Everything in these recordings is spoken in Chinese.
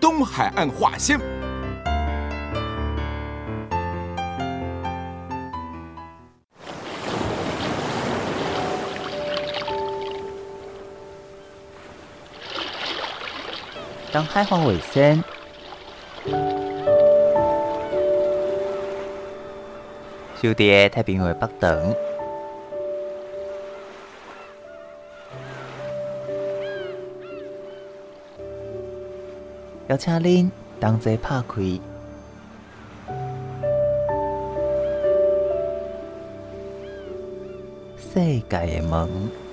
东海岸话先。东海岸话先。小弟太平洋北等，邀请恁同齐拍开世界的门。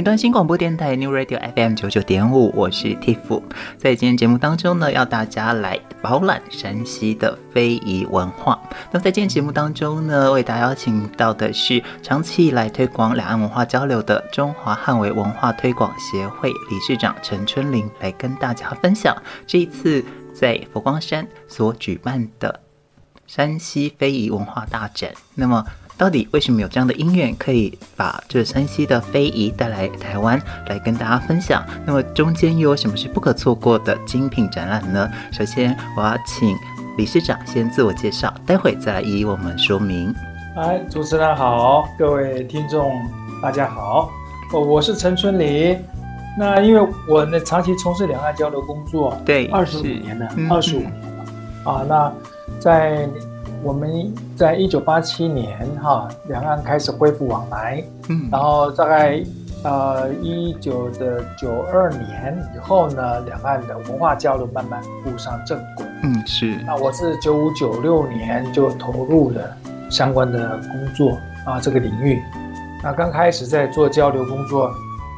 云端新广播电台 New Radio FM 九九点五，我是 Tiff。在今天节目当中呢，要大家来饱览山西的非遗文化。那在今天节目当中呢，为大家邀请到的是长期以来推广两岸文化交流的中华汉围文化推广协会理事长陈春玲，来跟大家分享这一次在佛光山所举办的山西非遗文化大展。那么。到底为什么有这样的音乐，可以把这山西的非遗带来台湾来跟大家分享？那么中间又有什么是不可错过的精品展览呢？首先，我要请理事长先自我介绍，待会再来一一我们说明。哎，主持人好，各位听众大家好，我是陈春林。那因为我呢长期从事两岸交流工作，对，二十五年了，二十五年了啊。那在我们在一九八七年哈，两岸开始恢复往来，嗯，然后大概呃一九的九二年以后呢，两岸的文化交流慢慢步上正轨，嗯，是。那我是九五九六年就投入了相关的工作啊，这个领域。那刚开始在做交流工作，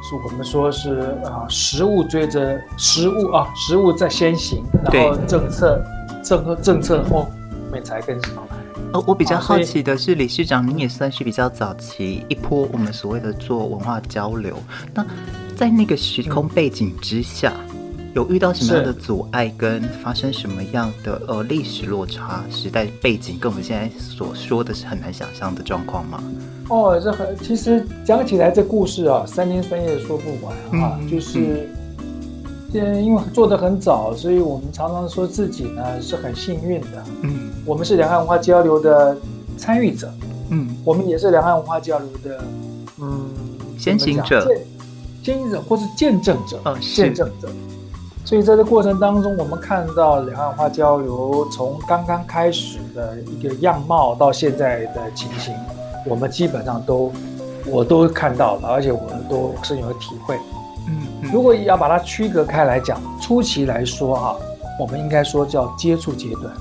是我们说是啊，实物追着实物啊，实物在先行，然后政策政策政策后。才更少来。呃，我比较好奇的是，理事长，您也算是比较早期一波我们所谓的做文化交流。那在那个时空背景之下，有遇到什么样的阻碍，跟发生什么样的呃历史落差、时代背景，跟我们现在所说的是很难想象的状况吗？哦，这很其实讲起来这故事啊，三天三夜说不完啊，嗯、就是。嗯因为做的很早，所以我们常常说自己呢是很幸运的。嗯，我们是两岸文化交流的参与者。嗯，我们也是两岸文化交流的嗯先行者、先行者或是见证者。嗯、哦，见证者。所以在这过程当中，我们看到两岸文化交流从刚刚开始的一个样貌到现在的情形，我们基本上都我都看到了，而且我们都深有体会。如果要把它区隔开来讲，初期来说哈，我们应该说叫接触阶段，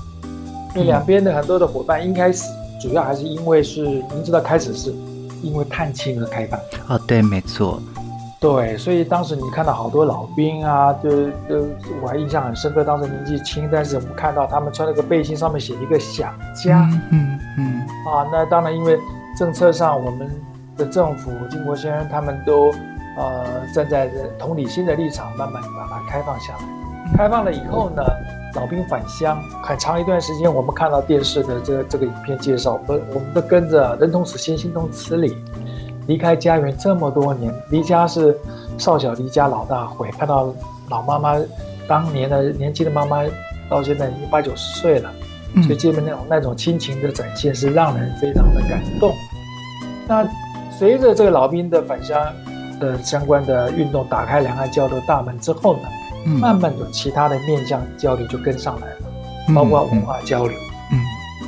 因为两边的很多的伙伴，一开始主要还是因为是，您知道开始是因为探亲而开办。哦，对，没错，对，所以当时你看到好多老兵啊，就就我还印象很深刻，当时年纪轻，但是我们看到他们穿那个背心，上面写一个想家，嗯嗯，嗯，啊，那当然因为政策上我们的政府金国先生他们都。呃，站在同理心的立场，慢慢把它开放下来。开放了以后呢，老兵返乡，很长一段时间，我们看到电视的这个这个影片介绍，不，我们都跟着“人同此心，心同此理”，离开家园这么多年，离家是少小离家老大回，看到老妈妈当年的年轻的妈妈，到现在已经八九十岁了，所以基本那种那种亲情的展现是让人非常的感动。那随着这个老兵的返乡。的相关的运动打开两岸交流大门之后呢，嗯、慢慢的其他的面向交流就跟上来了，嗯、包括文化交流。嗯，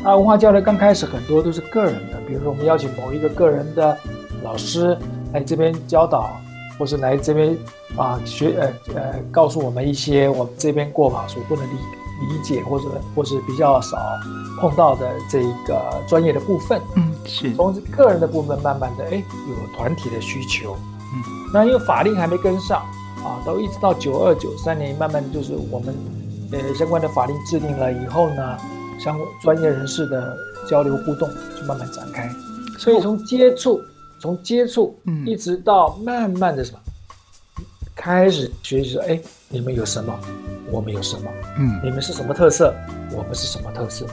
那、啊、文化交流刚开始很多都是个人的，比如说我们邀请某一个个人的老师来这边教导或是来这边啊学呃呃告诉我们一些我们这边过往所不能理理解或者或是比较少碰到的这个专业的部分。嗯，是从个人的部分慢慢的哎有团体的需求。嗯，那因为法令还没跟上啊，都一直到九二九三年，慢慢就是我们呃相关的法令制定了以后呢，相关专业人士的交流互动就慢慢展开。所以从接触。从接触，一直到慢慢的什么，嗯、开始学习说，哎，你们有什么，我们有什么，嗯，你们是什么特色，我们是什么特色，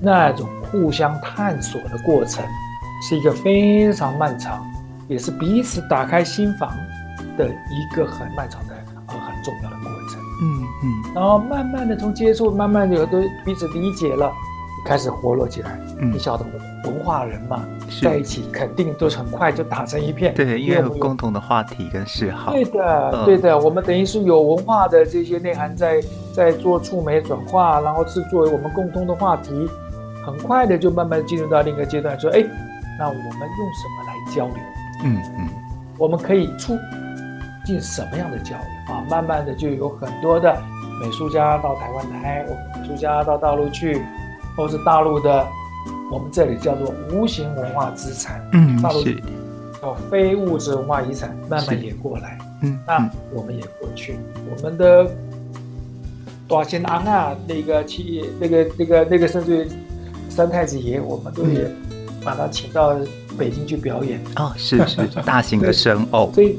那种互相探索的过程，是一个非常漫长，也是彼此打开心房的一个很漫长的呃很重要的过程，嗯嗯，然后慢慢的从接触，慢慢的有都彼此理解了。开始活络起来，嗯，你晓得文化人嘛，在一起肯定都是很快就打成一片。对，因为有共同的话题跟嗜好。对的，嗯、对的，我们等于是有文化的这些内涵在在做触媒转化，然后是作为我们共通的话题，很快的就慢慢进入到另一个阶段，说，哎，那我们用什么来交流？嗯嗯，我们可以促进什么样的交流啊？慢慢的就有很多的美术家到台湾来，我们美术家到大陆去。或是大陆的，我们这里叫做无形文化资产，嗯，大陆叫非物质文化遗产，慢慢也过来，嗯，那我们也过去，我们的大仙尪啊，那个七，那个那个那个甚至于三太子爷，我们都也把他请到北京去表演，哦，是是 大型的生偶，所以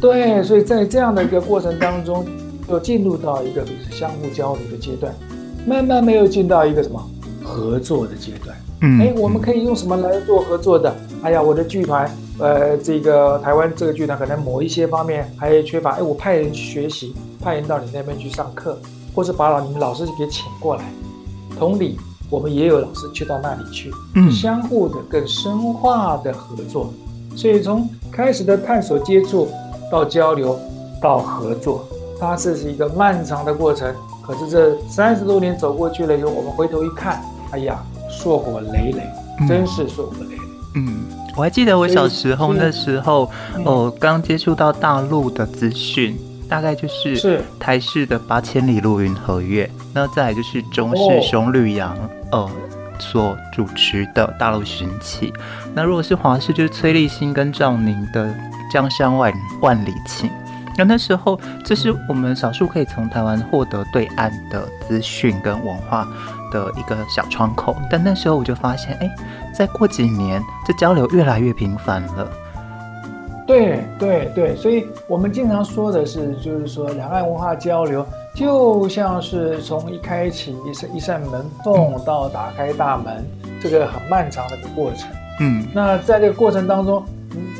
对，所以在这样的一个过程当中，就进入到一个相互交流的阶段。慢慢没有进到一个什么合作的阶段，嗯，哎，我们可以用什么来做合作的？哎呀，我的剧团，呃，这个台湾这个剧团可能某一些方面还缺乏，哎，我派人去学习，派人到你那边去上课，或是把老你们老师给请过来。同理，我们也有老师去到那里去，嗯，相互的更深化的合作。所以从开始的探索接触到交流到合作，它这是一个漫长的过程。可是这三十多年走过去了以后，我们回头一看，哎呀，硕果累累，真是硕果累累。嗯，我还记得我小时候那时候，哦，刚接触到大陆的资讯，大概就是是台式的《八千里路云和月》，那再来就是中式熊绿阳呃所主持的《大陆寻奇》，那如果是华视，就是崔立新跟赵宁的《江山万万里情》。那那时候，这是我们少数可以从台湾获得对岸的资讯跟文化的一个小窗口。但那时候我就发现，哎，再过几年，这交流越来越频繁了。对对对，所以我们经常说的是，就是说两岸文化交流，就像是从一开启一扇一扇门缝到打开大门，这个很漫长的一个过程。嗯，那在这个过程当中。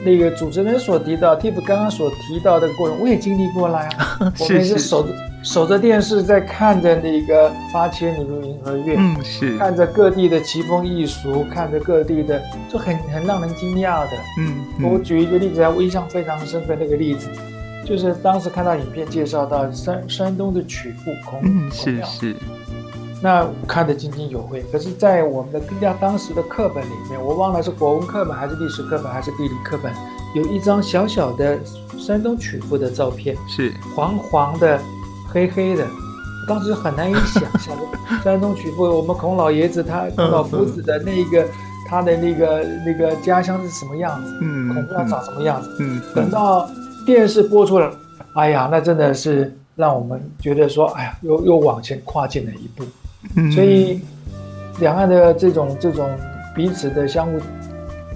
那个主持人所提到，Tiff 刚刚所提到的过程，我也经历过了呀。我们是守着守着电视，在看着那个八千里路云和月，嗯，是看着各地的奇风异俗，看着各地的，就很很让人惊讶的。嗯，我举一个例子啊，我印象非常深的那个例子，就是当时看到影片介绍到山山东的曲阜孔，嗯，是是。那看得津津有味，可是，在我们的当当时的课本里面，我忘了是国文课本还是历史课本还是地理课本，有一张小小的山东曲阜的照片，是黄黄的、黑黑的，当时很难以想象。山东曲阜，我们孔老爷子他孔老夫子的那个他的那个那个家乡是什么样子，嗯，孔庙长什么样子，嗯，等到电视播出了，哎呀，那真的是让我们觉得说，哎呀，又又往前跨进了一步。所以，两岸的这种这种彼此的相互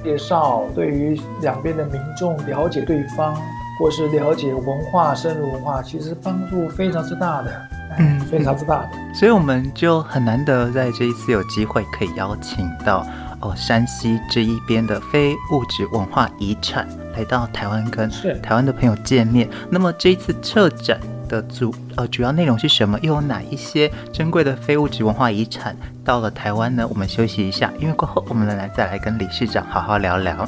介绍，对于两边的民众了解对方，或是了解文化、深入文化，其实帮助非常之大的，嗯，非常之大的。所以我们就很难得在这一次有机会可以邀请到哦山西这一边的非物质文化遗产来到台湾，跟台湾的朋友见面。那么这一次策展。的主呃主要内容是什么？又有哪一些珍贵的非物质文化遗产到了台湾呢？我们休息一下，因为过后我们来再来跟理事长好好聊聊。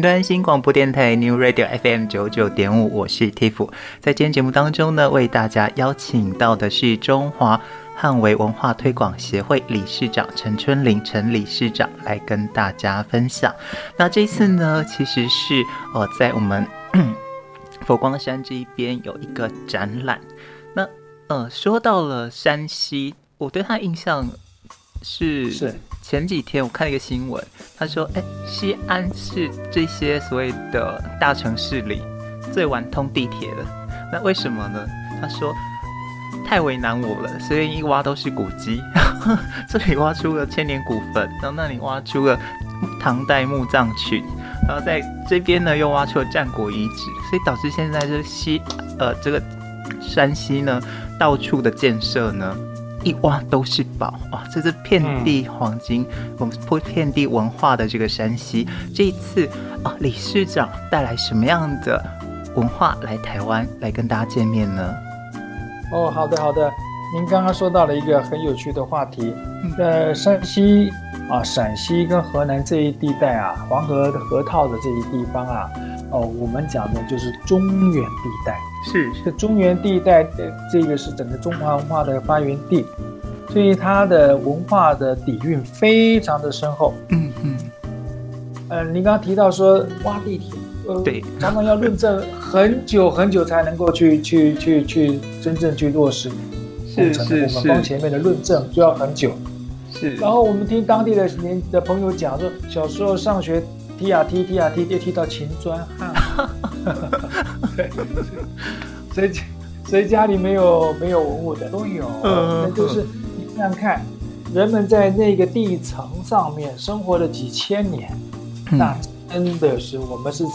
端新广播电台 New Radio FM 九九点五，我是 Tiff。在今天节目当中呢，为大家邀请到的是中华汉维文化推广协会理事长陈春玲陈理事长来跟大家分享。那这次呢，其实是呃在我们 佛光山这一边有一个展览。那呃说到了山西，我对他印象是是。前几天我看了一个新闻，他说：“哎、西安是这些所谓的大城市里最晚通地铁的。那为什么呢？”他说：“太为难我了，随便一挖都是古迹，这里挖出了千年古坟，然后那里挖出了唐代墓葬群，然后在这边呢又挖出了战国遗址，所以导致现在这西呃这个山西呢到处的建设呢。”一挖都是宝啊！这是遍地黄金，我们铺遍地文化的这个山西，这一次啊，理事长带来什么样的文化来台湾来跟大家见面呢？哦，好的好的，您刚刚说到了一个很有趣的话题，呃，山西啊、陕西跟河南这一地带啊，黄河的河套的这一地方啊。哦，我们讲的就是中原地带，是是中原地带的这个是整个中华文化的发源地，所以它的文化的底蕴非常的深厚。嗯嗯。呃，您刚刚提到说挖地铁，呃，对，常常要论证很久很久才能够去去去去真正去落实工程的部分，我们光前面的论证就要很久。是。然后我们听当地的年的朋友讲说，小时候上学。踢啊踢，踢啊踢，又踢到秦砖汉。对，谁谁家里没有没有文物的都有，那就是你想想看，人们在那个地层上面生活了几千年，那真的是我们是，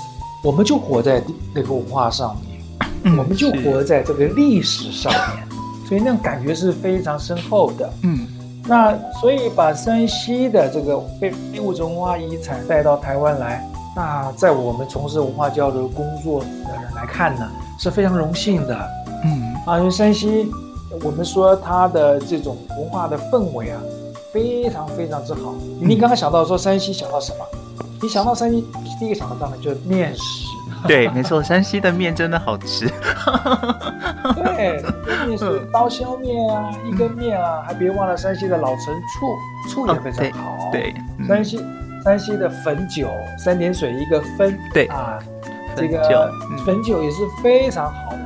我们就活在那个文化上面，我们就活在这个历史上面，所以那种感觉是非常深厚的。嗯。那所以把山西的这个非物质文化遗产带到台湾来，那在我们从事文化交流工作的人来看呢，是非常荣幸的。嗯啊，因为山西，我们说它的这种文化的氛围啊，非常非常之好。你刚刚想到说山西想到什么？你想到山西第一个想到当然就是面食。对，没错，山西的面真的好吃。对，面是刀削面啊，一根面啊，还别忘了山西的老陈醋，醋也非常好。对，山西山西的汾酒，三点水一个汾。对啊，这个汾酒也是非常好的。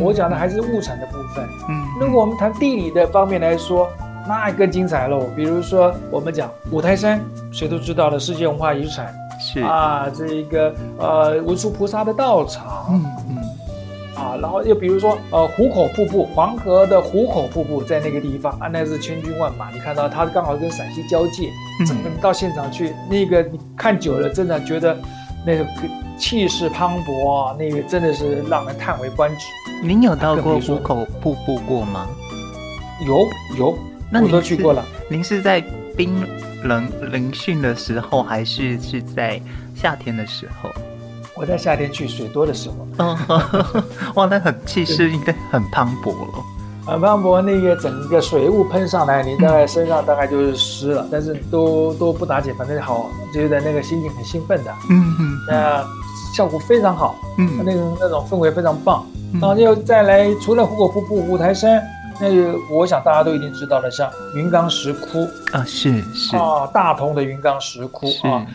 我讲的还是物产的部分。嗯，如果我们谈地理的方面来说，那更精彩喽。比如说，我们讲五台山，谁都知道的世界文化遗产。是啊，这一个呃文殊菩萨的道场，嗯嗯，啊，然后又比如说呃壶口瀑布，黄河的壶口瀑布在那个地方啊，那是千军万马，你看到它刚好跟陕西交界，嗯，到现场去，那个你看久了，真的觉得那个气势磅礴，那个真的是让人叹为观止。您有到过壶口瀑布过吗？有有，那我都去过了。您是在冰冷嶙峋的时候，还是是在夏天的时候？我在夏天去，水多的时候。嗯，哇，那很气势应该很磅礴了。很磅礴，那个整个水雾喷上来，你大概身上大概就是湿了，嗯、但是都都不打紧，反正好，觉得那个心情很兴奋的。嗯嗯。那效果非常好。嗯。那种那种氛围非常棒。嗯、然后又再来，除了壶口瀑布、五台山，那我想大家都一定知道了，像云冈石窟啊，是是啊，大同的云冈石窟啊，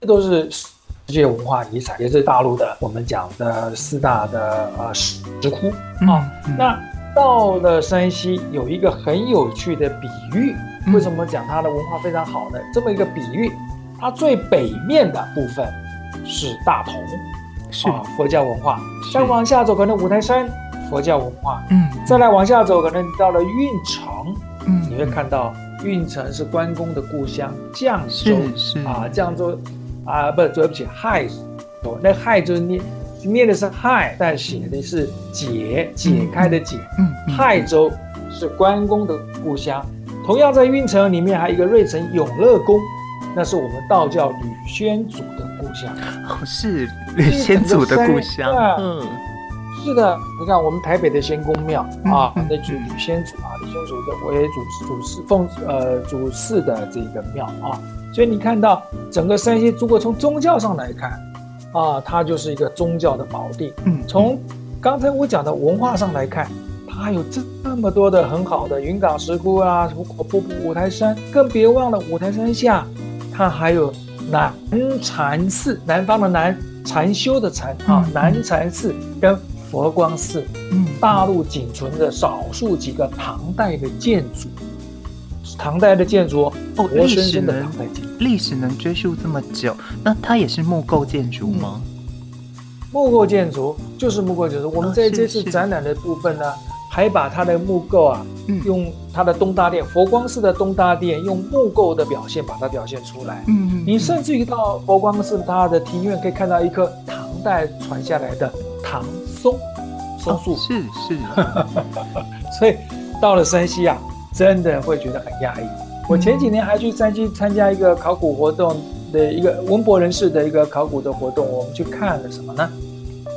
这都是世界文化遗产，也是大陆的我们讲的四大的呃石石窟啊。嗯、那到了山西，有一个很有趣的比喻，为什么讲它的文化非常好呢？这么一个比喻，它最北面的部分是大同。是啊，佛教文化。再往下走，可能五台山佛教文化。嗯，再来往下走，可能到了运城。嗯，你会看到运城是关公的故乡，绛州是啊，绛州啊，不，对不起，亥州。那亥就是念念的是亥，但写的是解，解开的解。嗯，亥州是关公的故乡。同样在运城里面，还有一个芮城永乐宫，那是我们道教吕宣祖的故乡。哦，是。吕先祖的故乡，嗯，是的，你看我们台北的仙公庙啊，那就吕仙祖啊，吕仙祖的为主主祀奉呃主祀的这个庙啊，所以你看到整个山西，如果从宗教上来看啊，它就是一个宗教的宝地。嗯，从刚才我讲的文化上来看，它有这么多的很好的云冈石窟啊，什么瀑布、五台山，更别忘了五台山下，它还有南禅寺，南方的南。禅修的禅啊，南禅寺跟佛光寺，嗯，大陆仅存的少数几个唐代的建筑，唐代的建筑哦，活生生的唐代建筑，历史能追溯这么久，那它也是木构建筑吗？木构建筑就是木构建筑。我们在这次展览的部分呢，还把它的木构啊，用它的东大殿佛光寺的东大殿用木构的表现把它表现出来。嗯，你甚至于到佛光寺它的庭院可以看到一棵唐代传下来的唐松松树。是是。所以到了山西啊，真的会觉得很压抑。我前几年还去山西参加一个考古活动的一个文博人士的一个考古的活动，我们去看了什么呢？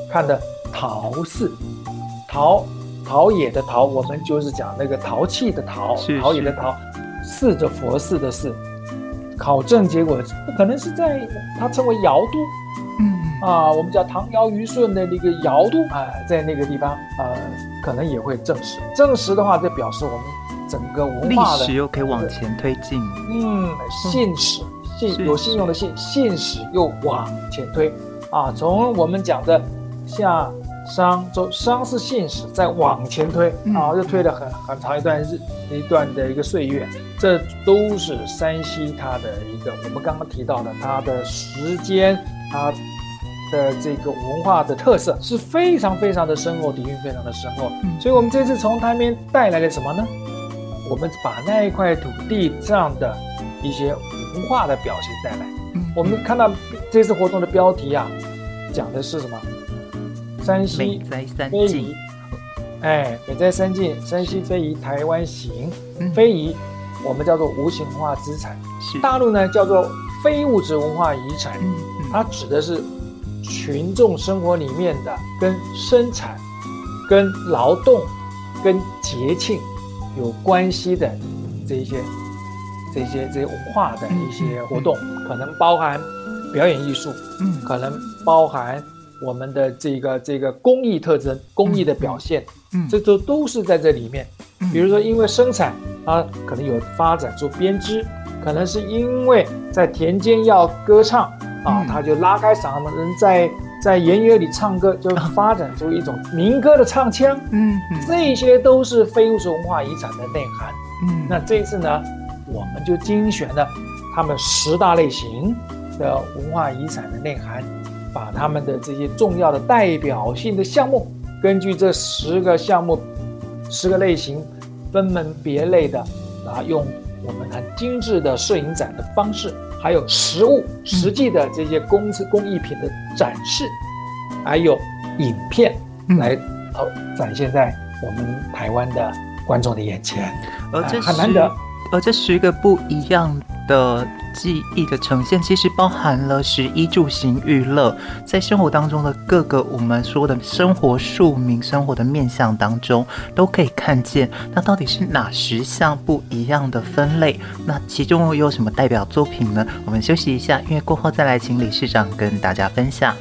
看的陶寺，陶。陶冶的陶，我们就是讲那个陶器的陶，陶冶的陶，寺的佛寺的寺。考证结果可能是在它称为尧都，嗯啊，我们叫唐尧虞舜的那个尧都啊，在那个地方呃，可能也会证实。证实的话，就表示我们整个文化的历史又可以往前推进。嗯，信史信有信用的信，信史又往前推啊，从我们讲的夏。商周商是信史，再往前推啊，又推了很很长一段日一段的一个岁月，这都是山西它的一个我们刚刚提到的它的时间，它的这个文化的特色是非常非常的深厚，底蕴非常的深厚。所以，我们这次从台面带来了什么呢？我们把那一块土地上的一些文化的表现带来。我们看到这次活动的标题啊，讲的是什么？山西非遗，哎，美在三晋，山西非遗台湾行，非遗我们叫做无形文化资产，是。大陆呢叫做非物质文化遗产，它指的是群众生活里面的跟生产、跟劳动、跟节庆有关系的这一些、这些、这些文化的一些活动，可能包含表演艺术，嗯，可能包含。我们的这个这个工艺特征、工艺的表现，嗯，这都都是在这里面。比如说，因为生产，它可能有发展出编织，可能是因为在田间要歌唱啊，他就拉开嗓门，人在在原野里唱歌，就发展出一种民歌的唱腔。嗯，这些都是非物质文化遗产的内涵。嗯，那这次呢，我们就精选了他们十大类型的文化遗产的内涵。把他们的这些重要的代表性的项目，根据这十个项目、十个类型，分门别类的啊，用我们很精致的摄影展的方式，还有实物、实际的这些工工艺品的展示，还有影片来投展现在我们台湾的观众的眼前，呃这很难得。而这十个不一样的记忆的呈现，其实包含了十一住行娱乐，在生活当中的各个我们说的生活庶民生活的面相当中，都可以看见。那到底是哪十项不一样的分类？那其中又有什么代表作品呢？我们休息一下，因为过后再来请理事长跟大家分享。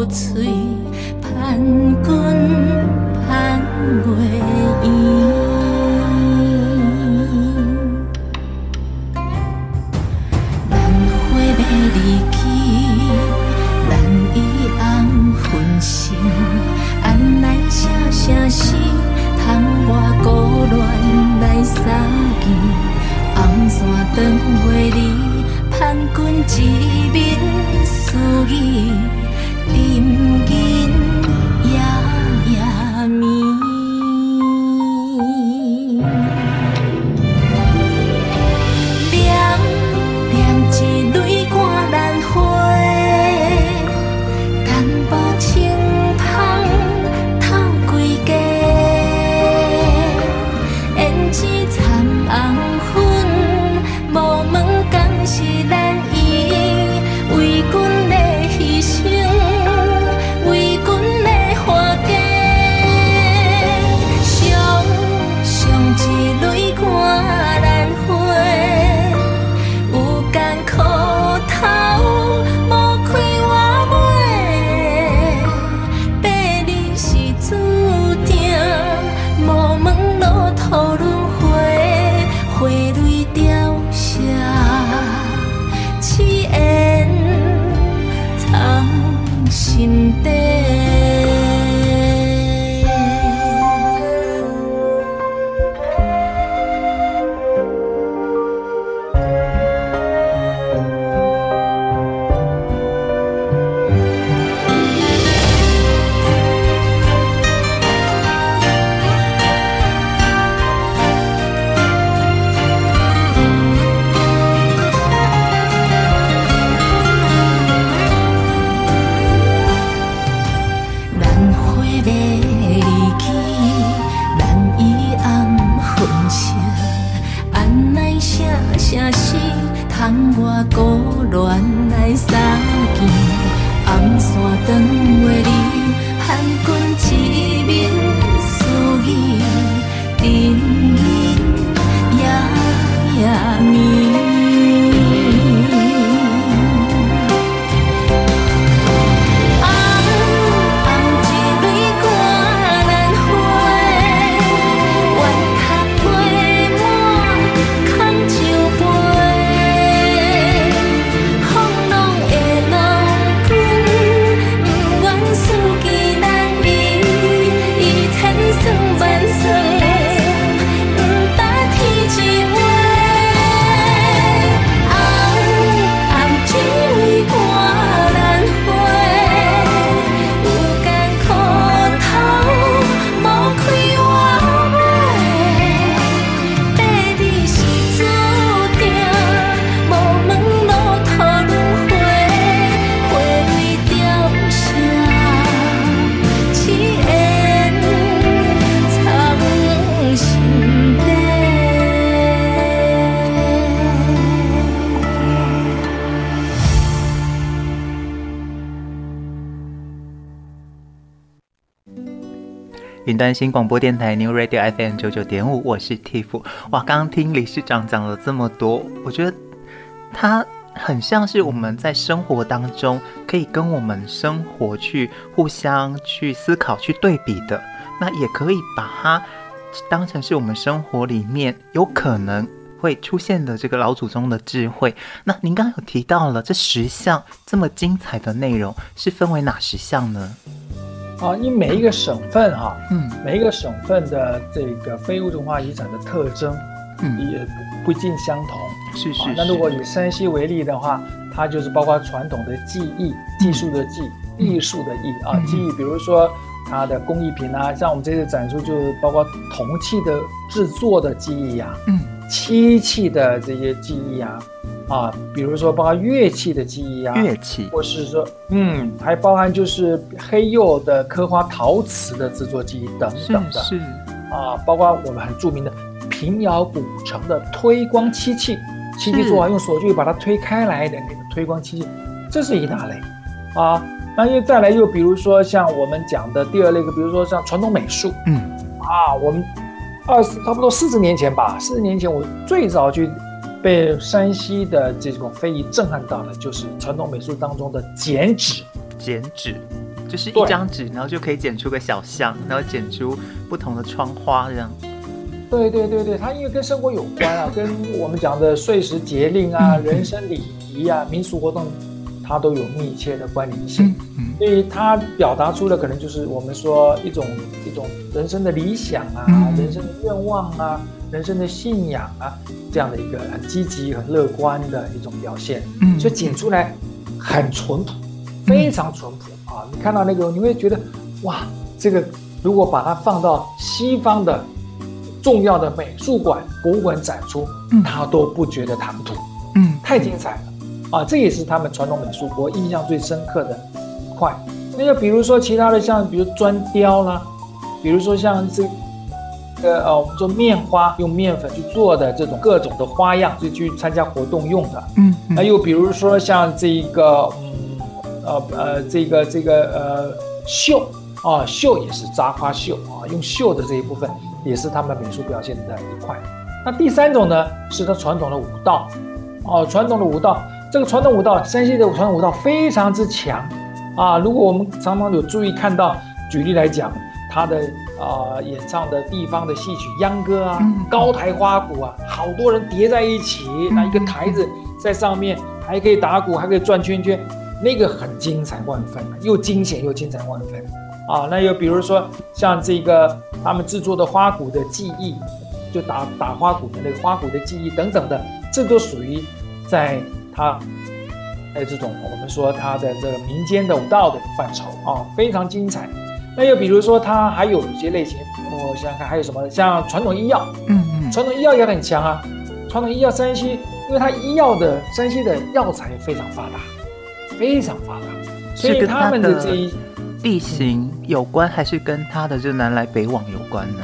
憔悴，盼君盼月。端新广播电台 New Radio FM 九九点五，我是 Tiff。哇，刚刚听理事长讲了这么多，我觉得他很像是我们在生活当中可以跟我们生活去互相去思考、去对比的。那也可以把它当成是我们生活里面有可能会出现的这个老祖宗的智慧。那您刚刚有提到了这十项这么精彩的内容，是分为哪十项呢？啊，因为每一个省份哈，嗯，每一个省份的这个非物质文化遗产的特征，嗯，也不尽相同。是是，是。那如果以山西为例的话，它就是包括传统的技艺、技术的技、艺术的艺啊，技艺，比如说它的工艺品啊，像我们这次展出就是包括铜器的制作的技艺呀，嗯，漆器的这些技艺呀。啊，比如说包括乐器的记忆啊，乐器，或是说，嗯，还包含就是黑釉的刻花陶瓷的制作技艺等等的，是，是啊，包括我们很著名的平遥古城的推光漆器，漆器做完用手具把它推开来的那个推光漆器，这是一大类啊。那又再来又比如说像我们讲的第二类，比如说像传统美术，嗯，啊，我们二十差不多四十年前吧，四十年前我最早去。被山西的这种非遗震撼到的，就是传统美术当中的剪纸。剪纸就是一张纸，然后就可以剪出个小巷，然后剪出不同的窗花这样。对对对对，它因为跟生活有关啊，跟我们讲的岁时节令啊、人生礼仪啊、民俗活动，它都有密切的关联性。所以它表达出的可能就是我们说一种一种人生的理想啊、人生的愿望啊。人生的信仰啊，这样的一个很积极、很乐观的一种表现，嗯，所以剪出来很淳朴，非常淳朴啊！你看到那个，你会觉得哇，这个如果把它放到西方的重要的美术馆、博物馆展出，嗯，他都不觉得唐突，嗯，太精彩了啊！这也是他们传统美术我印象最深刻的一块。那个比如说其他的，像比如砖雕啦，比如说像这。个呃，我们做面花，用面粉去做的这种各种的花样，就去参加活动用的。嗯，那又比如说像这一个，嗯，呃呃，这个这个呃绣啊，绣也是扎花绣啊，用绣的这一部分也是他们美术表现的一块。那第三种呢，是它传统的舞蹈，哦，传统的舞蹈，这个传统舞蹈，山西的传统舞蹈非常之强啊。如果我们常常有注意看到，举例来讲，他的。啊、呃，演唱的地方的戏曲秧歌啊，嗯、高台花鼓啊，好多人叠在一起，那、嗯、一个台子在上面，还可以打鼓，还可以转圈圈，那个很精彩万分，又惊险又精彩万分啊。那又比如说像这个他们制作的花鼓的技艺，就打打花鼓的那个花鼓的技艺等等的，这都属于在他在这种我们说它的这个民间的舞蹈的范畴啊，非常精彩。那又比如说，它还有一些类型，我想想看还有什么，像传统医药，嗯嗯，传统医药也很强啊。传统医药山西，因为它医药的山西的药材非常发达，非常发达，所以他们的这一地形有关，还是跟它的这南来北往有关呢？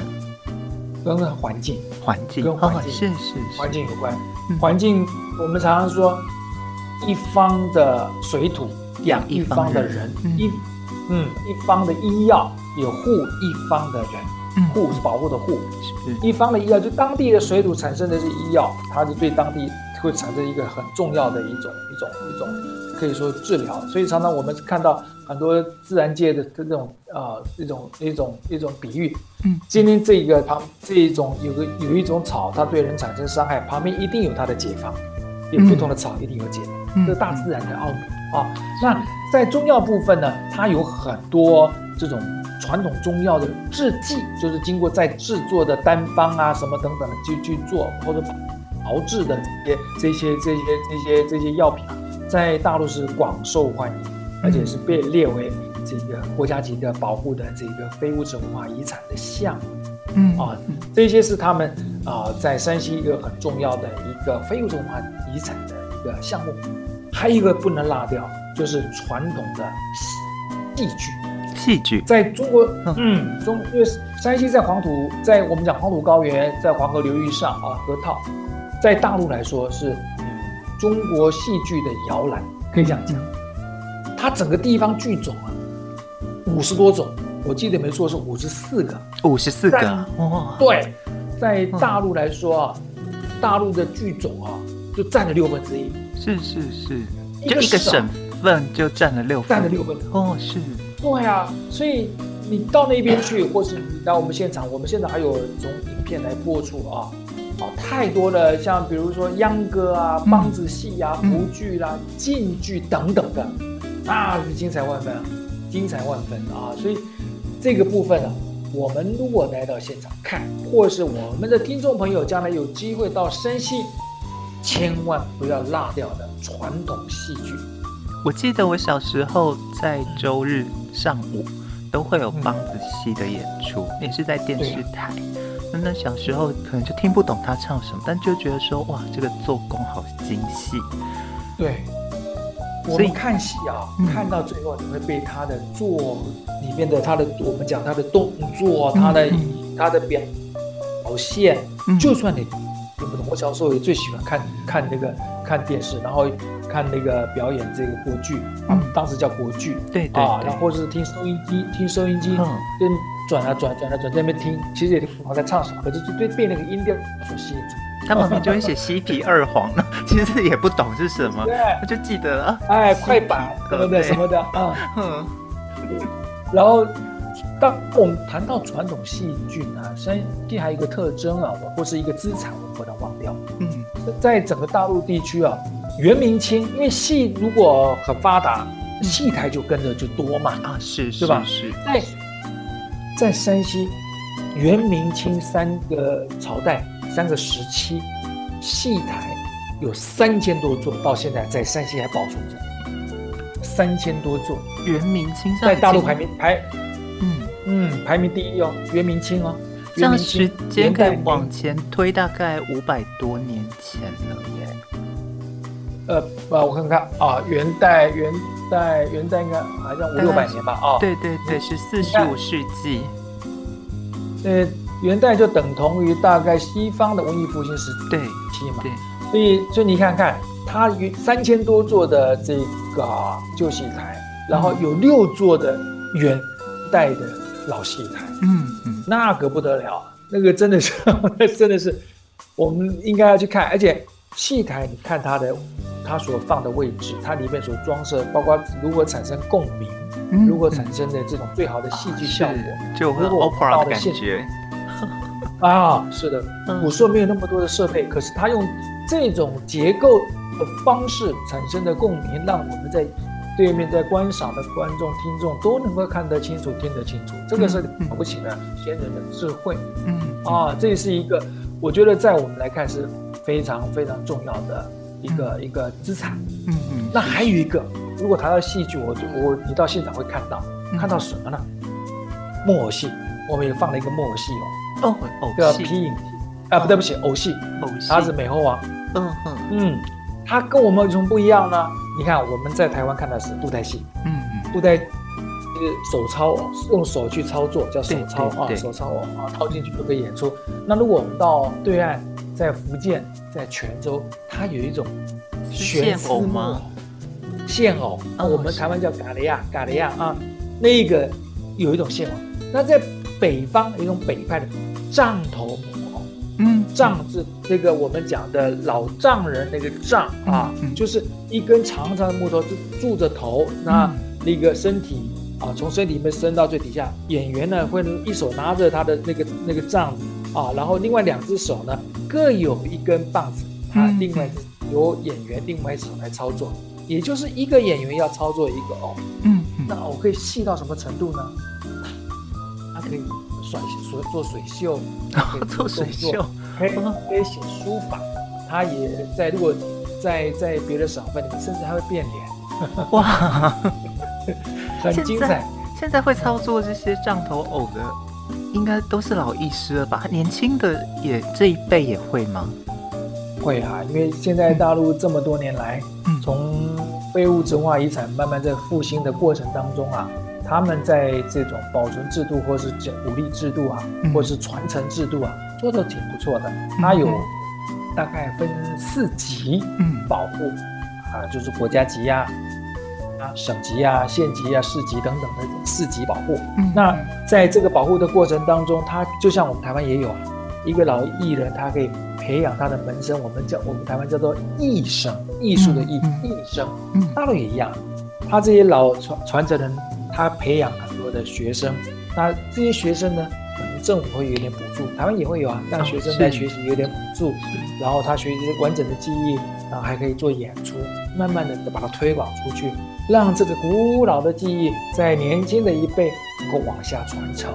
跟环境，环境跟环境是是环境有关。环境，我们常常说，一方的水土养一方的人，一。嗯，一方的医药有护一方的人，护是保护的护，一方的医药就当地的水土产生的是医药，它是对当地会产生一个很重要的一种一种一种可以说治疗，所以常常我们看到很多自然界的这种啊一种一种一种比喻，嗯，今天这个旁这一种有个有一种草，它对人产生伤害，旁边一定有它的解方，有不同的草一定有解，这是大自然的奥秘。啊，那在中药部分呢，它有很多这种传统中药的制剂，就是经过在制作的单方啊什么等等的去去做或者熬制的这些这些这些这些这些药品，在大陆是广受欢迎，而且是被列为这个国家级的保护的这个非物质文化遗产的项目。嗯啊，这些是他们啊在山西一个很重要的一个非物质文化遗产的一个项目。还有一个不能落掉，就是传统的戏剧。戏剧在中国，嗯，中因为山西在黄土，在我们讲黄土高原，在黄河流域上啊，河套，在大陆来说是嗯中国戏剧的摇篮，可以这样讲。它整个地方剧种啊，五十多种，我记得没错是五十四个，五十四个哇！对，在大陆来说啊，嗯、大陆的剧种啊，就占了六分之一。是是是，就一个省份就占了六分，占了六分哦，是。对啊，所以你到那边去，或是你到我们现场，我们现在还有从影片来播出啊，啊，太多的像比如说秧歌啊、梆子戏啊、胡剧啦、晋剧等等的，那是精彩万分啊，精彩万分啊！所以这个部分啊，我们如果来到现场看，或是我们的听众朋友将来有机会到山西，千万不要落掉的传统戏剧。我记得我小时候在周日上午都会有梆子戏的演出，嗯、也是在电视台。那、啊、那小时候可能就听不懂他唱什么，但就觉得说哇，这个做工好精细。对，我们看戏啊，嗯、看到最后你会被他的做里面的他的我们讲他的动作，他的、嗯、他的表表现，嗯、就算你听不懂，我小时候也最喜欢看看那个看电视，然后。看那个表演这个国剧，啊，当时叫国剧，对对啊，然后或者是听收音机，听收音机，跟转啊转转啊转，在那边听，其实也听不懂在唱什么，可是就对被那个音调所吸引住。他旁边就会写西皮二黄呢，其实也不懂是什么，对，他就记得啊，哎，快板对不对？什么的啊，嗯，然后当我们谈到传统戏剧呢，山西还有一个特征啊，或是一个资产，我们不能忘掉。嗯，在整个大陆地区啊。元明清，因为戏如果很发达，戏台就跟着就多嘛啊，是，是吧？是。在在山西，元明清三个朝代、三个时期，戏台有三千多座，到现在在山西还保存着三千多座。元明清在大陆排名排，嗯嗯，排名第一哦，元明清哦。这样时间可以往前推大概五百多年前了耶。呃，呃，我看看啊，元代，元代，元代应该好像五六百年吧，啊，对对对，是四十五世纪。呃，元代就等同于大概西方的文艺复兴时期嘛，对，所以，所以你看看，它有三千多座的这个旧戏台，然后有六座的元代的老戏台，嗯嗯，那可不得了，那个真的是，那真的是，我们应该要去看，而且戏台，你看它的。它所放的位置，它里面所装饰，包括如何产生共鸣，嗯、如何产生的这种最好的戏剧效果，就和 opera 的感觉。啊，是的，古树没有那么多的设备，可是它用这种结构的方式产生的共鸣，让我们在对面在观赏的观众、听众都能够看得清楚、听得清楚。这个是了不起的先人的智慧。嗯。啊，这是一个，我觉得在我们来看是非常非常重要的。一个、嗯、一个资产，嗯嗯，嗯那还有一个，如果谈到戏剧，我就我你到现场会看到，嗯、看到什么呢？木偶戏，我们也放了一个木偶戏哦，哦，偶叫皮影戏，啊，不对不起，偶戏，偶戏，他是美猴王，嗯嗯。嗯，他跟我们有什么不一样呢？你看我们在台湾看的是布袋戏，嗯嗯，布袋，手操哦，用手去操作叫手操啊，手操哦啊，套进去就可以演出。那如果我们到对岸，在福建，在泉州，它有一种悬丝木偶，线偶啊，我们台湾叫嘎雷亚，嘎雷亚啊，那个有一种线偶。那在北方有一种北派的杖头嗯，杖是这个我们讲的老丈人那个杖啊，就是一根长长的木头，就竖着头，那那个身体啊，从身体里面伸到最底下，演员呢会一手拿着他的那个那个杖子。啊，然后另外两只手呢，各有一根棒子，他另外由演员另外一只手来操作，也就是一个演员要操作一个偶。嗯，那偶可以细到什么程度呢？它可以甩水做水袖，可以做水袖，可以可以写书法，他也在如果在在别的省份里面，甚至还会变脸。哇，很精彩。现在，现在会操作这些杖头偶的。应该都是老艺师了吧？年轻的也这一辈也会吗？会啊，因为现在大陆这么多年来，嗯，从非物质文化遗产慢慢在复兴的过程当中啊，他们在这种保存制度或是鼓励制度啊，嗯、或是传承制度啊，做的挺不错的。它有大概分四级，嗯，保护啊，就是国家级呀、啊、省级啊、县级啊、市级等等的四级保护。嗯，那在这个保护的过程当中，他就像我们台湾也有啊一个老艺人，他可以培养他的门生，我们叫我们台湾叫做艺生，艺术的艺，艺生。嗯，大陆也一样，他这些老传传承人，他培养很多的学生，那这些学生呢，可能政府会有点补助，台湾也会有啊，让学生在学习有点补助，然后他学习完整的技艺。然后还可以做演出，慢慢的把它推广出去，让这个古老的技艺在年轻的一辈能够往下传承，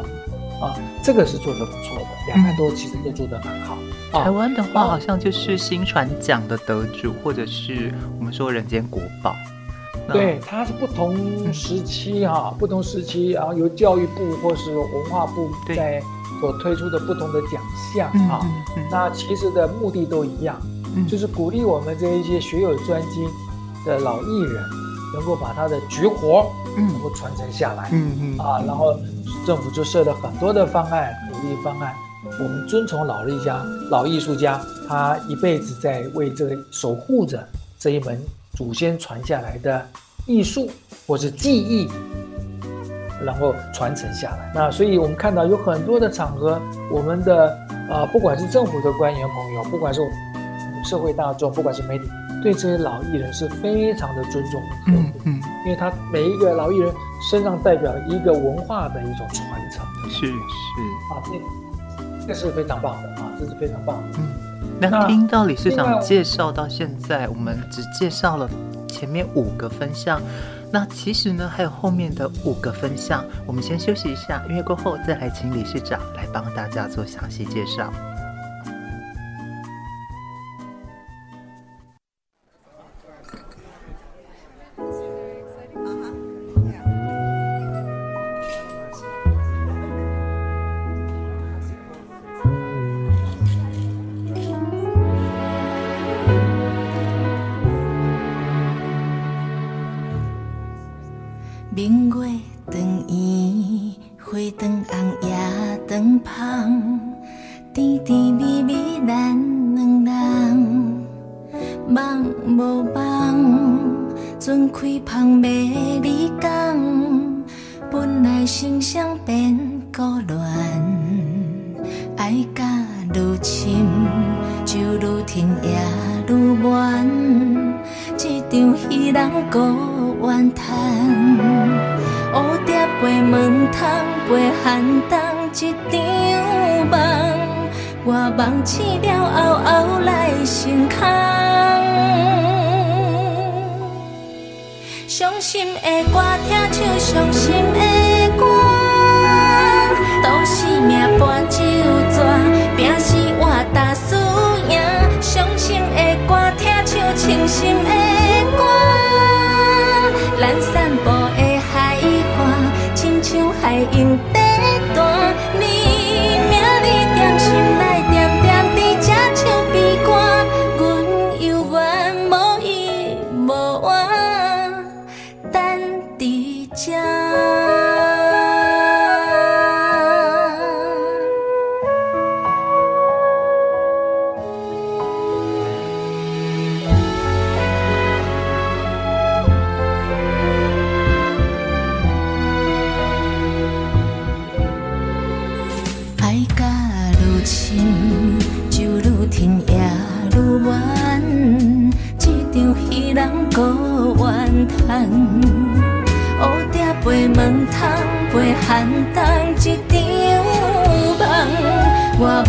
啊，这个是做得不错的。两岸都其实都做得很好。台湾的话，好像就是新传奖的得主，或者是我们说人间国宝。对，它是不同时期哈，不同时期，然后由教育部或是文化部在所推出的不同的奖项啊，那其实的目的都一样。就是鼓励我们这一些学有专精的老艺人，能够把他的绝活，能够传承下来，嗯嗯啊，然后政府就设了很多的方案，鼓励方案。我们遵从老艺家、老艺术家，他一辈子在为这个守护着这一门祖先传下来的艺术或是技艺，然后传承下来。那所以我们看到有很多的场合，我们的呃，不管是政府的官员朋友，不管是。社会大众，不管是媒体，对这些老艺人是非常的尊重和呵护，嗯，嗯，因为他每一个老艺人身上代表一个文化的一种传承，是是啊，这这是非常棒的啊，这是非常棒的。嗯，那听到理事长介绍到现在，我们只介绍了前面五个分项，那其实呢还有后面的五个分项，我们先休息一下，因为过后再来请理事长来帮大家做详细介绍。孤单，爱甲愈深，就愈甜也愈圆。一场戏人孤怨叹，蝴蝶飞门窗飞寒冬。一场梦，我梦醒了后，后来成空。伤心的歌，听唱伤心的。生命搬酒砖，拼死活打死赢。伤心的歌，听唱伤心的歌。咱散步的海岸，亲像海。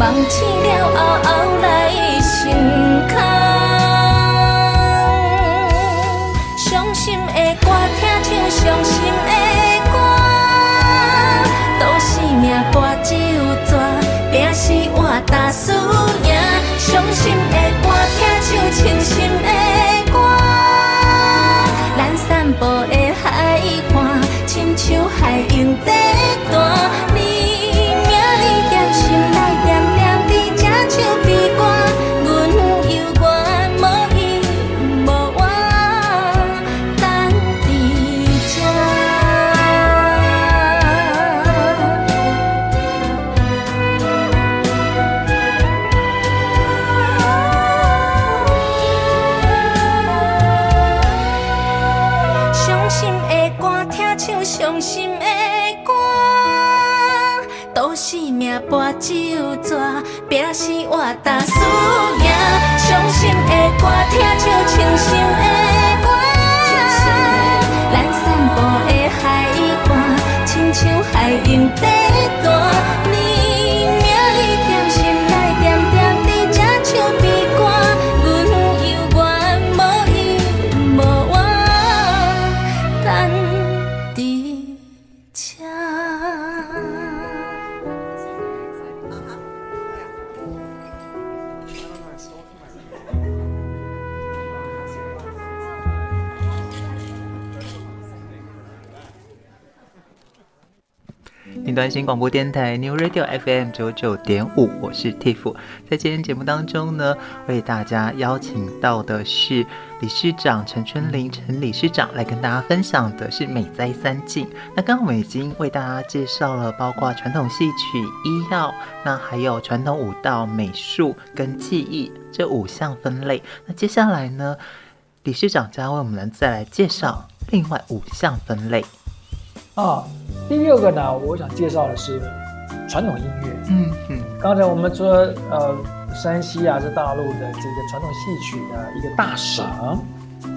放弃了后,后来心空。伤心的歌，听唱伤心的歌，都是命歌，只有纸，拼死活大输。云端新广播电台 New Radio FM 九九点五，我是 Tiff。在今天节目当中呢，为大家邀请到的是理事长陈春玲陈理事长来跟大家分享的是美哉三境。那刚刚我们已经为大家介绍了，包括传统戏曲、医药，那还有传统舞蹈、美术跟技艺这五项分类。那接下来呢，理事长将为我们再来介绍另外五项分类。啊，第六个呢，我想介绍的是传统音乐。嗯嗯，刚才我们说，呃，山西啊是大陆的这个传统戏曲的一个大省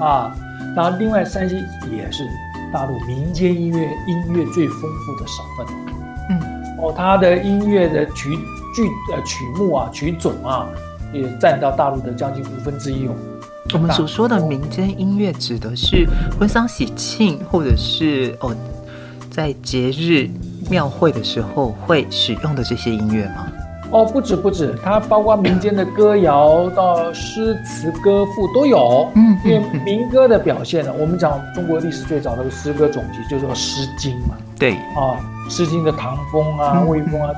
啊，然后另外山西也是大陆民间音乐音乐最丰富的省份。嗯，哦，它的音乐的曲剧呃曲目啊曲种啊，也占到大陆的将近五分之一哦。我们所说的民间音乐指的是婚丧喜庆，或者是哦。在节日庙会的时候会使用的这些音乐吗？哦，不止不止，它包括民间的歌谣到诗词歌赋都有。嗯，因为民歌的表现呢，我们讲中国历史最早的诗歌总集就是《诗经》嘛。对啊，《诗经》的唐风啊、魏风啊，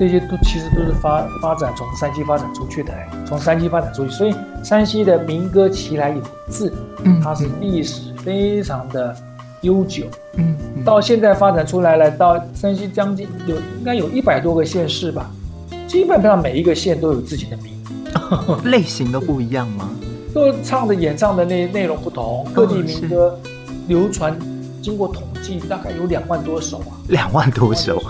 这些都其实都是发发展从山西发展出去的，从山西发展出去，所以山西的民歌其来有自，嗯，它是历史非常的。悠久，嗯，到现在发展出来了，到山西将近有应该有一百多个县市吧，基本上每一个县都有自己的民，类型都不一样吗？都唱的演唱的内内容不同，各地民歌流传，经过统计大概有两万多首啊，两万多首，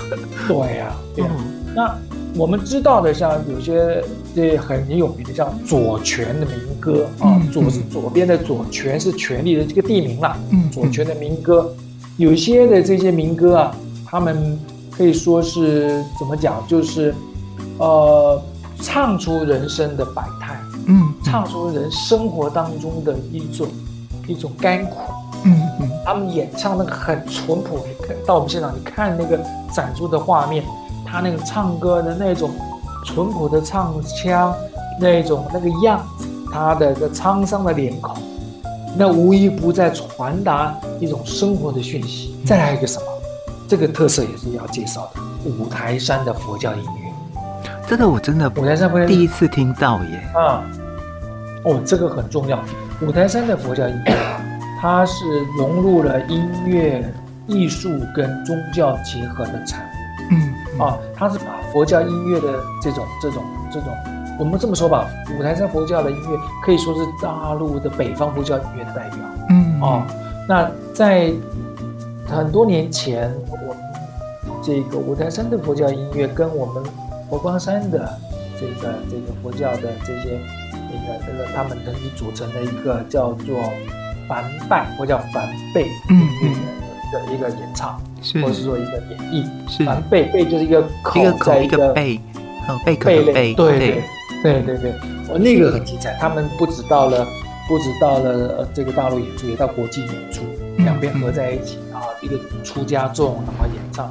对呀、啊，对呀、啊，那。我们知道的，像有些这很有名的，像左权的民歌啊，左是左边的左，权是权力的这个地名啦。嗯，左权的民歌，有些的这些民歌啊，他们可以说是怎么讲，就是呃，唱出人生的百态，嗯，唱出人生活当中的一种一种甘苦，嗯嗯，他们演唱那个很淳朴，你看到我们现场，你看那个展出的画面。他那个唱歌的那种淳朴的唱腔，那种那个样子，他的个沧桑的脸孔，那无一不在传达一种生活的讯息。再来一个什么？这个特色也是要介绍的，五台山的佛教音乐。这个我真的五台山佛教第一次听到耶。啊，哦，这个很重要。五台山的佛教音乐，它是融入了音乐、艺术跟宗教结合的产物。嗯。啊，他是把佛教音乐的这种、这种、这种，我们这么说吧，五台山佛教的音乐可以说是大陆的北方佛教音乐的代表。嗯，啊，那在很多年前，我们这个五台山的佛教音乐跟我们佛光山的这个这个佛教的这些那个那个他们曾经组成的一个叫做梵呗或叫梵呗音乐的一个演唱。是或者是说一个演绎，是梵呗呗就是一个口在一个贝，哦贝壳的贝，对对对对对，哦那个很精彩，他们不止到了，不止到了呃这个大陆演出，也到国际演出，两边合在一起啊，一个出家众然后演唱。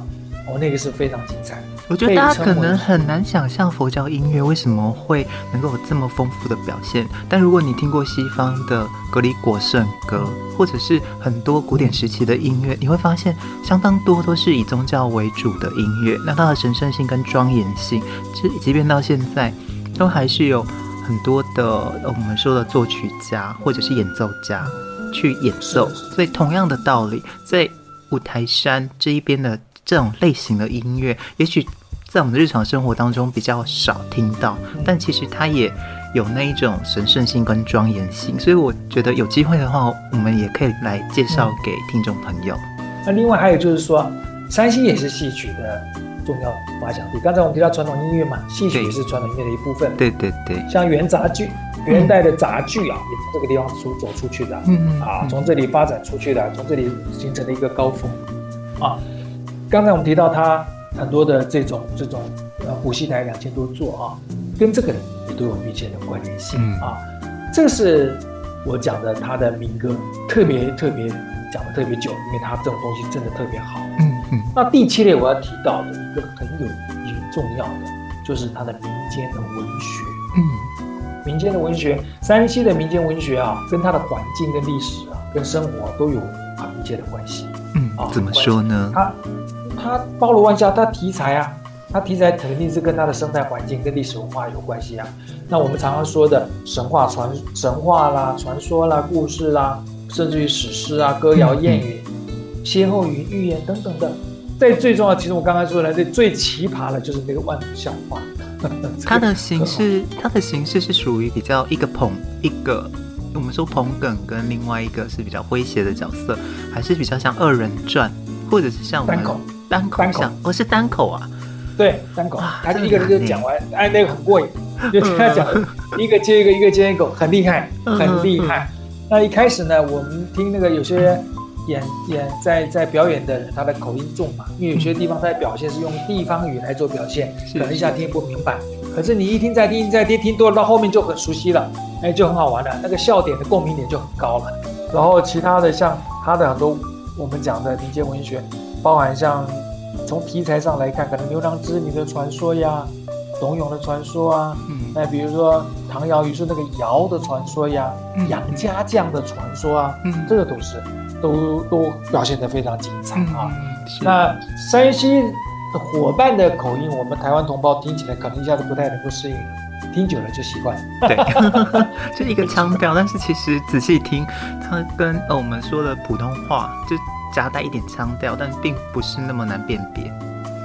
哦，那个是非常精彩。我觉得大家可能很难想象佛教音乐为什么会能够有这么丰富的表现。但如果你听过西方的格里果圣歌，或者是很多古典时期的音乐，你会发现相当多都是以宗教为主的音乐。那它的神圣性跟庄严性，即即便到现在，都还是有很多的我们说的作曲家或者是演奏家去演奏。所以同样的道理，在五台山这一边的。这种类型的音乐，也许在我们的日常生活当中比较少听到，但其实它也有那一种神圣性跟庄严性，所以我觉得有机会的话，我们也可以来介绍给听众朋友。那另外还有就是说，山西也是戏曲的重要发祥地。刚才我们提到传统音乐嘛，戏曲也是传统音乐的一部分。对对对，像元杂剧，元代的杂剧啊，也从这个地方出走出去的。嗯啊，从这里发展出去的，从这里形成了一个高峰。啊，刚才我们提到他很多的这种这种呃湖西台两千多座啊，跟这个也都有密切的关联性啊。这是我讲的他的民歌，特别特别讲的特别久，因为他这种东西真的特别好。嗯嗯。那第七类我要提到的一个很有很重要的，就是他的民间的文学。嗯，民间的文学，山西的民间文学啊，跟他的环境、跟历史啊、跟生活都有很密切的关系。嗯啊，怎么说呢？他他包罗万象，它题材啊。它题材肯定是跟它的生态环境、跟历史文化有关系啊。那我们常常说的神话传、神话啦、传说啦、故事啦，甚至于史诗啊、歌谣、谚语、歇后语、寓言等等的。在最重要，其实我刚刚说的最最奇葩的就是那个万古笑话。它的形式，它的形式是属于比较一个捧一个，我们说捧梗跟另外一个是比较诙谐的角色，还是比较像二人转，或者是像单口单口。像，我是单口啊。对，单口，他就一个人就讲完，哎，那个很过瘾，就听他讲，一个接一个，一个接一个，很厉害，很厉害。那一开始呢，我们听那个有些演演在在表演的人，他的口音重嘛，因为有些地方他的表现是用地方语来做表现，可能一下听不明白。可是你一听再听再听，听多了到后面就很熟悉了，哎，就很好玩了，那个笑点的共鸣点就很高了。然后其他的像他的很多我们讲的民间文学，包含像。从题材上来看，可能牛郎织女的传说呀，董永的传说啊，嗯，那比如说唐尧虞说那个尧的传说呀，嗯、杨家将的传说啊，嗯，这个都是都都表现得非常精彩啊。嗯、那山西的伙伴的口音，我们台湾同胞听起来可能一下子不太能够适应，听久了就习惯。对，就一个腔调，但是其实仔细听，它跟呃我们说的普通话就。夹带一点腔调，但并不是那么难辨别。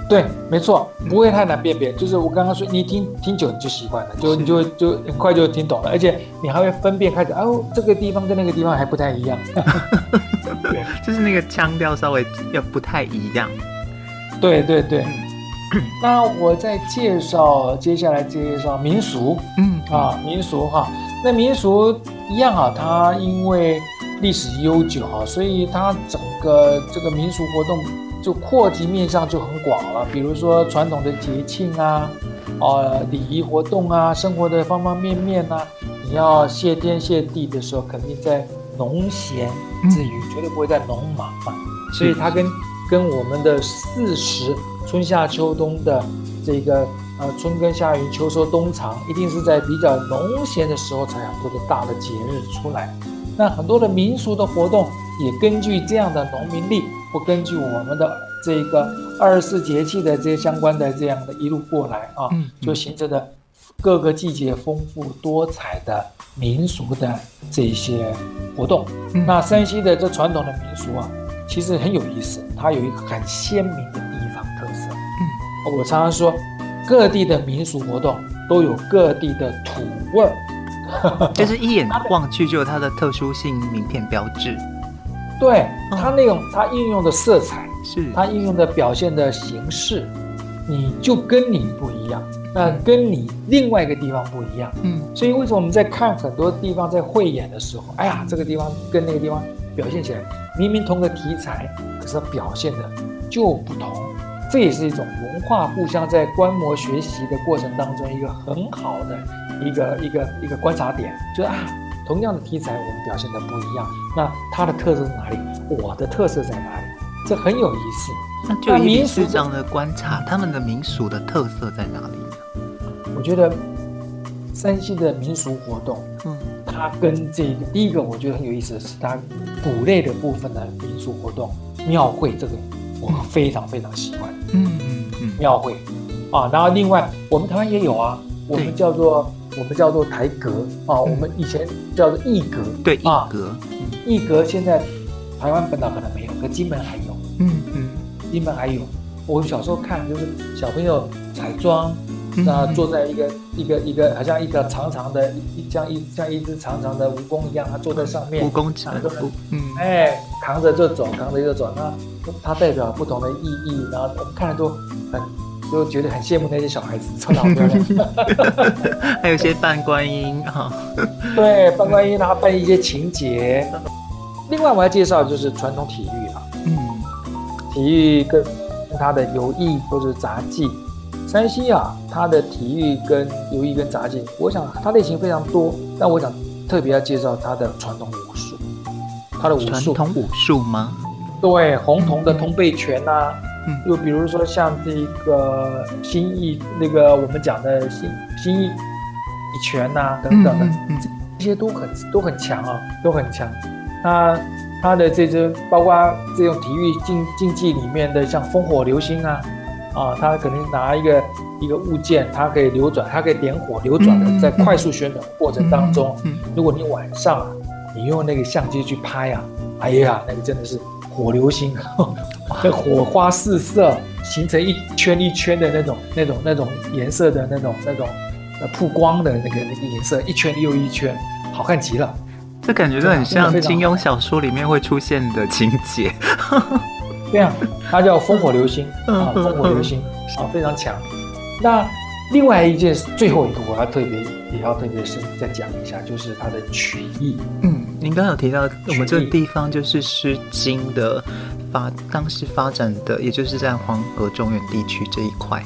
对，没错，不会太难辨别。嗯、就是我刚刚说，你听听久你就习惯了，就你就就很快就听懂了，而且你还会分辨开始，哦，这个地方跟那个地方还不太一样。对，就是那个腔调稍微要不太一样。对对对。那我再介绍，接下来介绍民俗。嗯啊，民俗哈，那民俗一样啊，它因为。历史悠久啊，所以它整个这个民俗活动就扩及面上就很广了。比如说传统的节庆啊，呃，礼仪活动啊，生活的方方面面啊，你要谢天谢地的时候，肯定在农闲之余，绝对不会在农忙嘛。所以它跟跟我们的四时春夏秋冬的这个呃春耕夏耘秋收冬藏，一定是在比较农闲的时候才有很多的大的节日出来。那很多的民俗的活动也根据这样的农民历，或根据我们的这个二十四节气的这些相关的这样的一路过来啊，就形成了各个季节丰富多彩的民俗的这些活动。那山西的这传统的民俗啊，其实很有意思，它有一个很鲜明的地方特色。嗯，我常常说，各地的民俗活动都有各地的土味儿。就是一眼望去就有它的特殊性名片标志，对它那种它应用的色彩是。它应用的表现的形式，你就跟你不一样，那跟你另外一个地方不一样，嗯，所以为什么我们在看很多地方在汇演的时候，哎呀，这个地方跟那个地方表现起来明明同个题材，可是表现的就不同，这也是一种文化互相在观摩学习的过程当中一个很好的。一个一个一个观察点，就是啊，同样的题材，我们表现的不一样。那它的特色在哪里？我的特色在哪里？这很有意思。那民俗这样的观察，他们的民俗的特色在哪里呢？我觉得山西的民俗活动，嗯，它跟这个第一个我觉得很有意思的是，它谷类的部分的民俗活动，庙会这个我非常非常喜欢。嗯嗯嗯，庙会。啊，然后另外我们台湾也有啊，我们叫做。我们叫做台阁。啊，我们以前叫做义阁，对，义阁，义阁现在台湾本岛可能没有，可金门还有，嗯嗯，金门还有。我小时候看就是小朋友彩妆，那坐在一个一个一个好像一个长长的，一像一像一只长长的蜈蚣一样，它坐在上面，蜈蚣长，嗯，哎，扛着就走，扛着就走，那它代表不同的意义，然后我们看了都很。就觉得很羡慕那些小孩子，超好漂亮。还有一些扮观音哈，对，扮观音，然后扮一些情节。另外，我要介绍就是传统体育啊。嗯，体育跟它的游艺或者杂技。山西啊，它的体育跟游艺跟杂技，我想它类型非常多。但我想特别要介绍它的传统武术。它的武术，传统武术吗？对，红铜的通背拳呐、啊。嗯，又比如说像这个新义那个我们讲的新新义一拳呐、啊、等等的，这些都很都很强啊，都很强。那它的这支包括这种体育竞竞技里面的像烽火流星啊，啊，他可能拿一个一个物件，它可以流转，它可以点火流转的，在快速旋转过程当中，如果你晚上啊，你用那个相机去拍啊，哎呀，那个真的是火流星。那火花四射，形成一圈一圈的那种、那种、那种颜色的那种、那种呃曝光的那个那个颜色，一圈又一圈，好看极了。这感觉就很像金庸小说里面会出现的情节。对啊，它叫烽火流星啊，烽火流星啊，非常强。那另外一件，最后一个我要特别也要特别深再讲一下，就是它的曲艺。嗯，您刚刚有提到我们这个地方就是《诗经》的。发当时发展的，也就是在黄河中原地区这一块。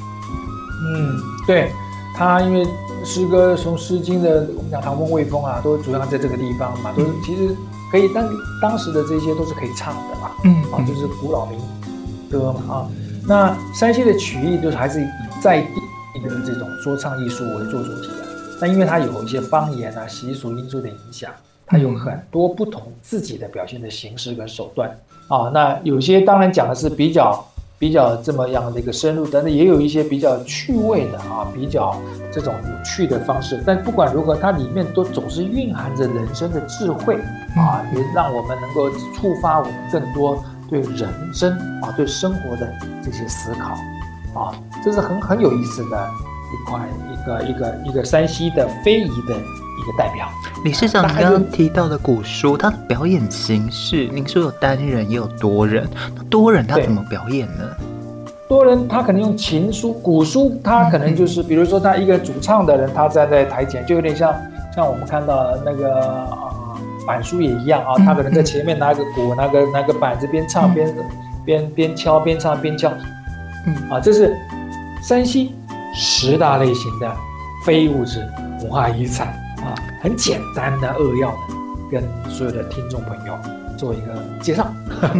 嗯，对，它因为诗歌从《诗经》的，我们讲唐风、魏风啊，都主要在这个地方嘛，都其实可以当当时的这些都是可以唱的嘛。嗯，啊，就是古老民歌嘛啊。那山西的曲艺就是还是以在地的这种说唱艺术为做主题的。那因为它有一些方言啊、习俗因素的影响，它有很多不同自己的表现的形式跟手段。啊，那有些当然讲的是比较比较这么样的一个深入，但是也有一些比较趣味的啊，比较这种有趣的方式。但不管如何，它里面都总是蕴含着人生的智慧啊，也让我们能够触发我们更多对人生啊、对生活的这些思考啊，这是很很有意思的一块一个一个一个山西的非遗的。一个代表，理事长，你刚刚提到的古书，它的表演形式，您说有单人也有多人，那多人他怎么表演呢？多人他可能用琴书，古书他可能就是，比如说他一个主唱的人，他站在台前，就有点像像我们看到的那个啊板书也一样啊，他可能在前面拿个鼓，拿个拿个板子边唱边边边敲边唱边敲，嗯。啊，这是山西十大类型的非物质文化遗产。啊，很简单的扼要的，跟所有的听众朋友做一个介绍。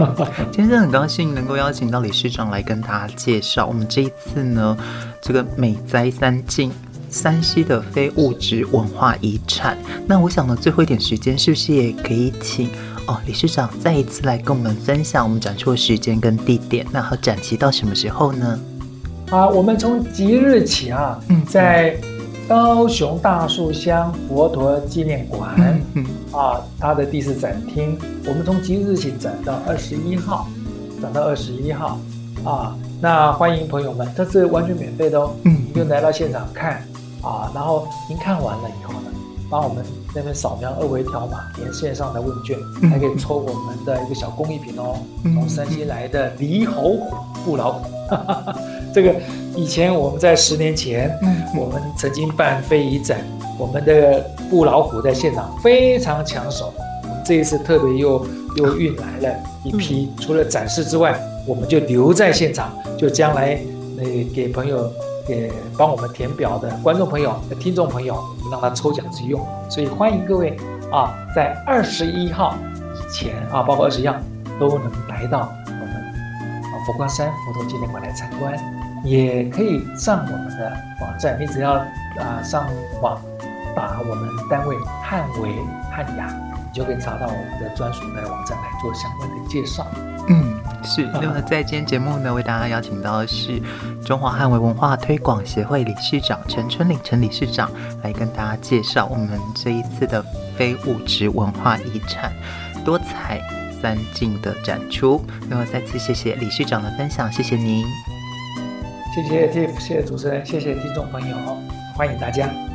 今天很高兴能够邀请到李市长来跟大家介绍我们这一次呢，这个美哉三径，山西的非物质文化遗产。那我想呢，最后一点时间，是不是也可以请哦理事长再一次来跟我们分享我们展出的时间跟地点？那和展期到什么时候呢？啊，我们从即日起啊，嗯，在。高雄大树乡佛陀纪念馆，嗯，啊，它的第四展厅，我们从即日起展到二十一号，展到二十一号，啊，那欢迎朋友们，这是完全免费的哦，嗯，你就来到现场看，啊，然后您看完了以后呢，帮我们那边扫描二维条码，填线上的问卷，还可以抽我们的一个小工艺品哦，从山西来的猕猴虎布老虎，哈哈哈，这个。以前我们在十年前，我们曾经办非遗展，我们的布老虎在现场非常抢手。我们这一次特别又又运来了一批，除了展示之外，我们就留在现场，就将来那给朋友给帮我们填表的观众朋友、听众朋友，我们让他抽奖去用。所以欢迎各位啊，在二十一号以前啊，包括二十一号都能来到我们啊佛光山佛陀纪念馆来参观。也可以上我们的网站，你只要啊、呃、上网打我们单位汉维汉雅，你就可以查到我们的专属的网站来做相关的介绍。嗯，是。那么在今天节目呢，为大家邀请到的是中华汉维文化推广协会理事长陈春岭陈理事长，来跟大家介绍我们这一次的非物质文化遗产多彩三径的展出。那么再次谢谢理事长的分享，谢谢您。谢谢 Tiff，谢谢主持人，谢谢听众朋友，欢迎大家。